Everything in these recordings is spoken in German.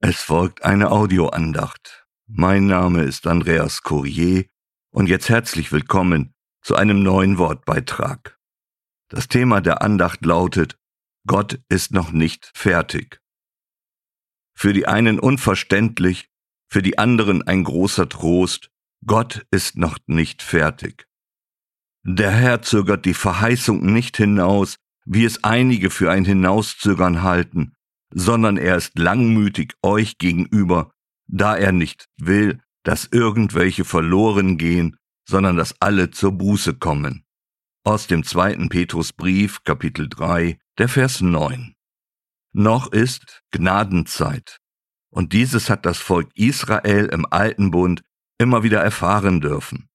Es folgt eine Audioandacht. Mein Name ist Andreas Courier und jetzt herzlich willkommen zu einem neuen Wortbeitrag. Das Thema der Andacht lautet Gott ist noch nicht fertig. Für die einen unverständlich, für die anderen ein großer Trost, Gott ist noch nicht fertig. Der Herr zögert die Verheißung nicht hinaus, wie es einige für ein Hinauszögern halten, sondern er ist langmütig euch gegenüber, da er nicht will, dass irgendwelche verloren gehen, sondern dass alle zur Buße kommen. Aus dem zweiten Petrusbrief, Kapitel 3, der Vers 9. Noch ist Gnadenzeit. Und dieses hat das Volk Israel im alten Bund immer wieder erfahren dürfen.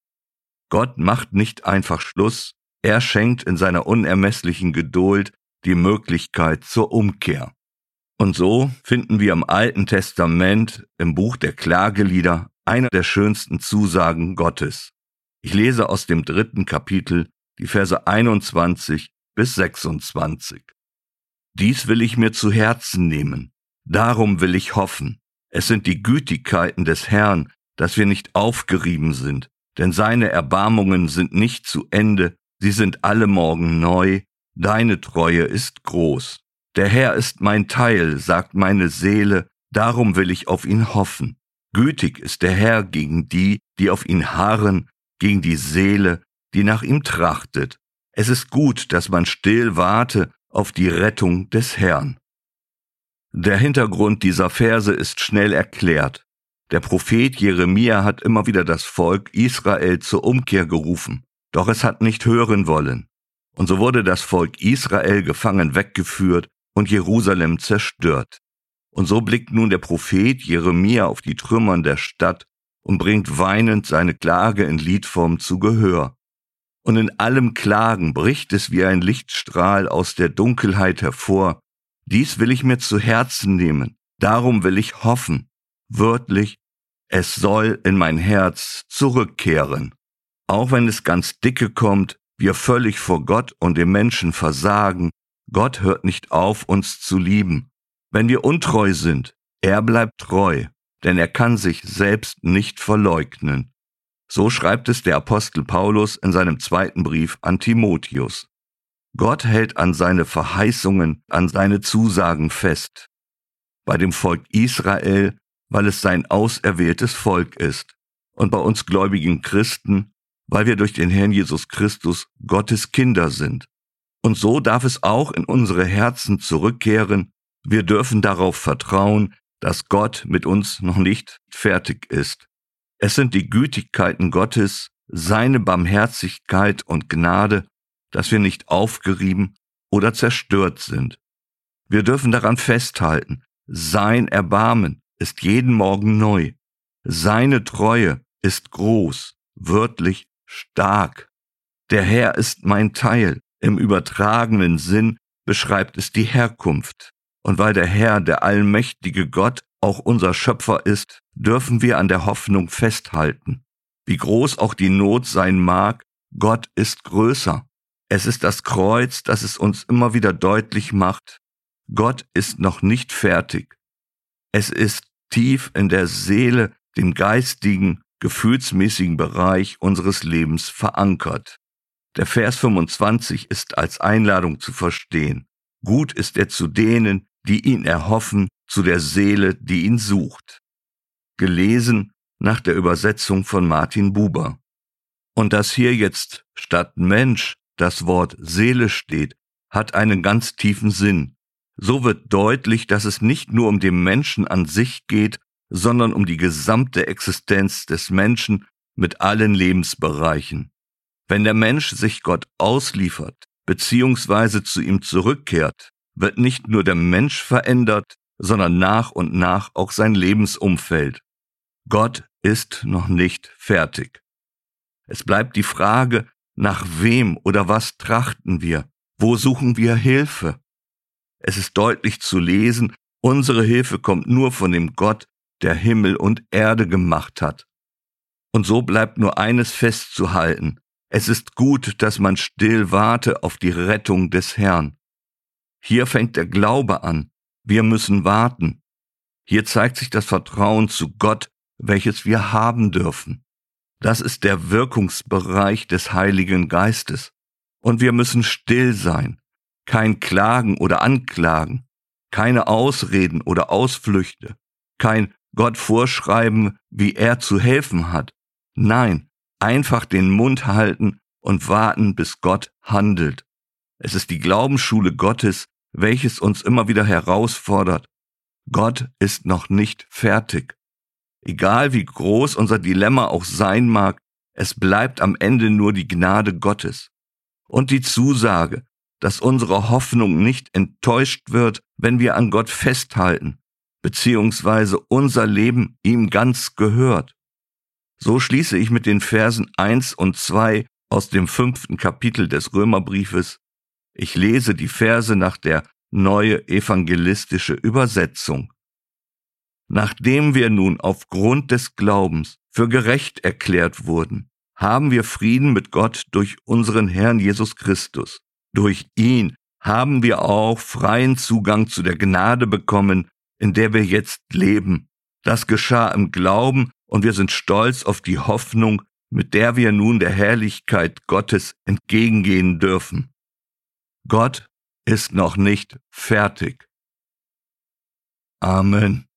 Gott macht nicht einfach Schluss, er schenkt in seiner unermesslichen Geduld die Möglichkeit zur Umkehr. Und so finden wir im Alten Testament im Buch der Klagelieder eine der schönsten Zusagen Gottes. Ich lese aus dem dritten Kapitel die Verse 21 bis 26. Dies will ich mir zu Herzen nehmen, darum will ich hoffen. Es sind die Gütigkeiten des Herrn, dass wir nicht aufgerieben sind, denn seine Erbarmungen sind nicht zu Ende, sie sind alle Morgen neu, deine Treue ist groß. Der Herr ist mein Teil, sagt meine Seele, darum will ich auf ihn hoffen. Gütig ist der Herr gegen die, die auf ihn harren, gegen die Seele, die nach ihm trachtet. Es ist gut, dass man still warte auf die Rettung des Herrn. Der Hintergrund dieser Verse ist schnell erklärt. Der Prophet Jeremia hat immer wieder das Volk Israel zur Umkehr gerufen, doch es hat nicht hören wollen. Und so wurde das Volk Israel gefangen weggeführt und Jerusalem zerstört. Und so blickt nun der Prophet Jeremia auf die Trümmern der Stadt und bringt weinend seine Klage in Liedform zu Gehör. Und in allem Klagen bricht es wie ein Lichtstrahl aus der Dunkelheit hervor. Dies will ich mir zu Herzen nehmen, darum will ich hoffen. Wörtlich, es soll in mein Herz zurückkehren. Auch wenn es ganz dicke kommt, wir völlig vor Gott und dem Menschen versagen, Gott hört nicht auf, uns zu lieben. Wenn wir untreu sind, er bleibt treu, denn er kann sich selbst nicht verleugnen. So schreibt es der Apostel Paulus in seinem zweiten Brief an Timotheus. Gott hält an seine Verheißungen, an seine Zusagen fest. Bei dem Volk Israel, weil es sein auserwähltes Volk ist. Und bei uns gläubigen Christen, weil wir durch den Herrn Jesus Christus Gottes Kinder sind. Und so darf es auch in unsere Herzen zurückkehren. Wir dürfen darauf vertrauen, dass Gott mit uns noch nicht fertig ist. Es sind die Gütigkeiten Gottes, seine Barmherzigkeit und Gnade, dass wir nicht aufgerieben oder zerstört sind. Wir dürfen daran festhalten, sein Erbarmen ist jeden Morgen neu, seine Treue ist groß, wörtlich stark. Der Herr ist mein Teil, im übertragenen Sinn beschreibt es die Herkunft. Und weil der Herr, der allmächtige Gott, auch unser Schöpfer ist, dürfen wir an der Hoffnung festhalten. Wie groß auch die Not sein mag, Gott ist größer. Es ist das Kreuz, das es uns immer wieder deutlich macht. Gott ist noch nicht fertig. Es ist tief in der Seele, dem geistigen, gefühlsmäßigen Bereich unseres Lebens verankert. Der Vers 25 ist als Einladung zu verstehen. Gut ist er zu denen, die ihn erhoffen, zu der Seele, die ihn sucht. Gelesen nach der Übersetzung von Martin Buber. Und dass hier jetzt statt Mensch das Wort Seele steht, hat einen ganz tiefen Sinn. So wird deutlich, dass es nicht nur um den Menschen an sich geht, sondern um die gesamte Existenz des Menschen mit allen Lebensbereichen. Wenn der Mensch sich Gott ausliefert, beziehungsweise zu ihm zurückkehrt, wird nicht nur der Mensch verändert, sondern nach und nach auch sein Lebensumfeld. Gott ist noch nicht fertig. Es bleibt die Frage, nach wem oder was trachten wir? Wo suchen wir Hilfe? Es ist deutlich zu lesen, unsere Hilfe kommt nur von dem Gott, der Himmel und Erde gemacht hat. Und so bleibt nur eines festzuhalten, es ist gut, dass man still warte auf die Rettung des Herrn. Hier fängt der Glaube an. Wir müssen warten. Hier zeigt sich das Vertrauen zu Gott, welches wir haben dürfen. Das ist der Wirkungsbereich des Heiligen Geistes. Und wir müssen still sein, kein Klagen oder Anklagen, keine Ausreden oder Ausflüchte, kein Gott vorschreiben, wie er zu helfen hat. Nein, einfach den Mund halten und warten, bis Gott handelt. Es ist die Glaubensschule Gottes, welches uns immer wieder herausfordert. Gott ist noch nicht fertig. Egal wie groß unser Dilemma auch sein mag, es bleibt am Ende nur die Gnade Gottes. Und die Zusage, dass unsere Hoffnung nicht enttäuscht wird, wenn wir an Gott festhalten, beziehungsweise unser Leben ihm ganz gehört. So schließe ich mit den Versen eins und zwei aus dem fünften Kapitel des Römerbriefes. Ich lese die Verse nach der neue evangelistische Übersetzung. Nachdem wir nun aufgrund des Glaubens für gerecht erklärt wurden, haben wir Frieden mit Gott durch unseren Herrn Jesus Christus. Durch ihn haben wir auch freien Zugang zu der Gnade bekommen, in der wir jetzt leben. Das geschah im Glauben und wir sind stolz auf die Hoffnung, mit der wir nun der Herrlichkeit Gottes entgegengehen dürfen. Gott ist noch nicht fertig. Amen.